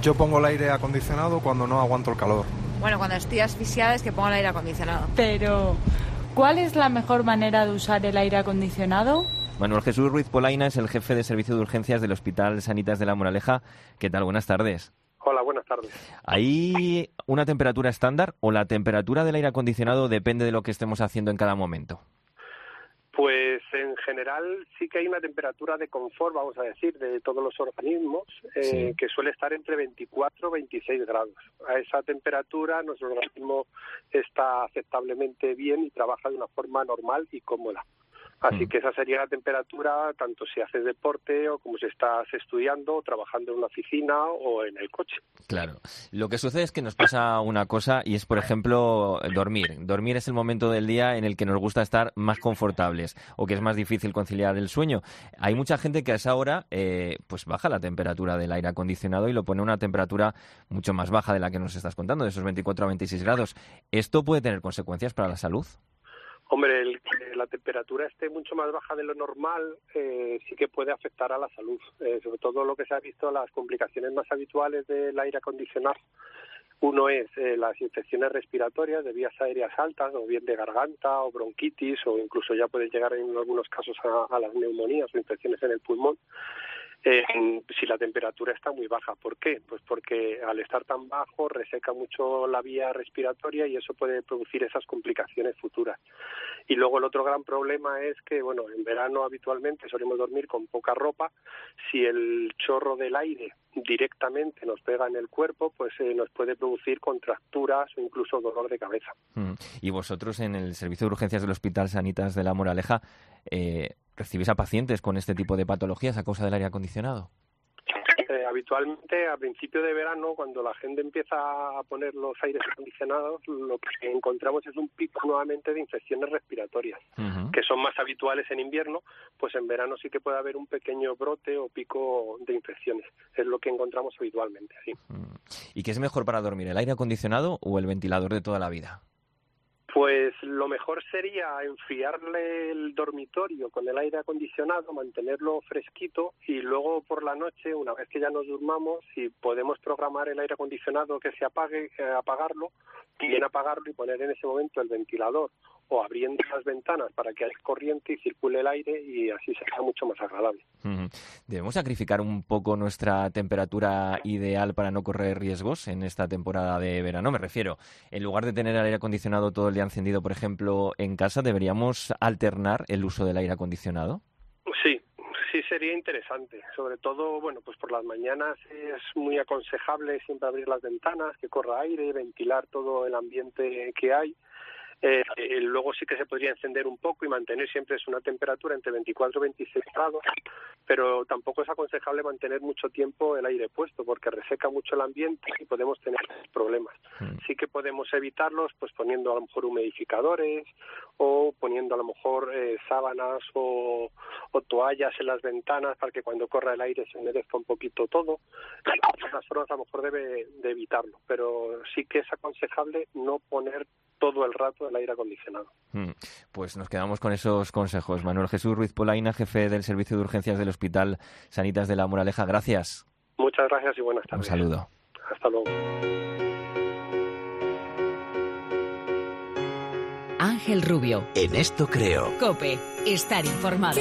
Yo pongo el aire acondicionado cuando no aguanto el calor. Bueno, cuando estoy asfixiada es que pongo el aire acondicionado. Pero, ¿cuál es la mejor manera de usar el aire acondicionado? Manuel Jesús Ruiz Polaina es el jefe de servicio de urgencias del Hospital Sanitas de la Moraleja. ¿Qué tal? Buenas tardes. Hola, buenas tardes. ¿Hay una temperatura estándar o la temperatura del aire acondicionado depende de lo que estemos haciendo en cada momento? Pues en general sí que hay una temperatura de confort, vamos a decir, de todos los organismos, eh, que suele estar entre 24 y 26 grados. A esa temperatura nuestro organismo está aceptablemente bien y trabaja de una forma normal y cómoda. Así mm. que esa sería la temperatura tanto si haces deporte o como si estás estudiando o trabajando en una oficina o en el coche. Claro. Lo que sucede es que nos pasa una cosa y es, por ejemplo, dormir. Dormir es el momento del día en el que nos gusta estar más confortables o que es más difícil conciliar el sueño. Hay mucha gente que a esa hora eh, pues baja la temperatura del aire acondicionado y lo pone a una temperatura mucho más baja de la que nos estás contando, de esos 24 a 26 grados. ¿Esto puede tener consecuencias para la salud? Hombre, el que la temperatura esté mucho más baja de lo normal eh, sí que puede afectar a la salud. Eh, sobre todo lo que se ha visto, las complicaciones más habituales del aire acondicionado. Uno es eh, las infecciones respiratorias de vías aéreas altas, o bien de garganta o bronquitis, o incluso ya puede llegar en algunos casos a las neumonías o infecciones en el pulmón si la temperatura está muy baja. ¿Por qué? Pues porque al estar tan bajo reseca mucho la vía respiratoria y eso puede producir esas complicaciones futuras. Y luego el otro gran problema es que, bueno, en verano habitualmente solemos dormir con poca ropa. Si el chorro del aire directamente nos pega en el cuerpo, pues eh, nos puede producir contracturas o incluso dolor de cabeza. Mm. Y vosotros en el Servicio de Urgencias del Hospital Sanitas de la Moraleja, eh, ¿recibís a pacientes con este tipo de patologías a causa del aire acondicionado? Eh, habitualmente a principio de verano, cuando la gente empieza a poner los aires acondicionados, lo que encontramos es un pico nuevamente de infecciones respiratorias, que son más habituales en invierno, pues en verano sí que puede haber un pequeño brote o pico de infecciones. Es lo que encontramos habitualmente. Sí. ¿Y qué es mejor para dormir, el aire acondicionado o el ventilador de toda la vida? Pues lo mejor sería enfriarle el dormitorio con el aire acondicionado, mantenerlo fresquito y luego por la noche, una vez que ya nos durmamos, si podemos programar el aire acondicionado que se apague, eh, apagarlo, bien apagarlo y poner en ese momento el ventilador o abriendo las ventanas para que haya corriente y circule el aire y así sea mucho más agradable. ¿Debemos sacrificar un poco nuestra temperatura ideal para no correr riesgos en esta temporada de verano? Me refiero, en lugar de tener el aire acondicionado todo el día encendido, por ejemplo, en casa, ¿deberíamos alternar el uso del aire acondicionado? Sí, sí sería interesante. Sobre todo, bueno, pues por las mañanas es muy aconsejable siempre abrir las ventanas, que corra aire, ventilar todo el ambiente que hay eh, eh, luego sí que se podría encender un poco y mantener siempre es una temperatura entre 24 y 26 grados, pero tampoco es aconsejable mantener mucho tiempo el aire puesto porque reseca mucho el ambiente y podemos tener problemas. Mm. Sí que podemos evitarlos pues poniendo a lo mejor humidificadores o poniendo a lo mejor eh, sábanas o, toallas en las ventanas para que cuando corra el aire se humedezca un poquito todo. Las formas a lo mejor debe de evitarlo, pero sí que es aconsejable no poner todo el rato el aire acondicionado. Mm, pues nos quedamos con esos consejos. Manuel Jesús Ruiz Polaina, jefe del Servicio de Urgencias del Hospital Sanitas de la Moraleja. Gracias. Muchas gracias y buenas tardes. Un saludo. Hasta luego. Ángel Rubio. En esto creo. Cope. Estar informado.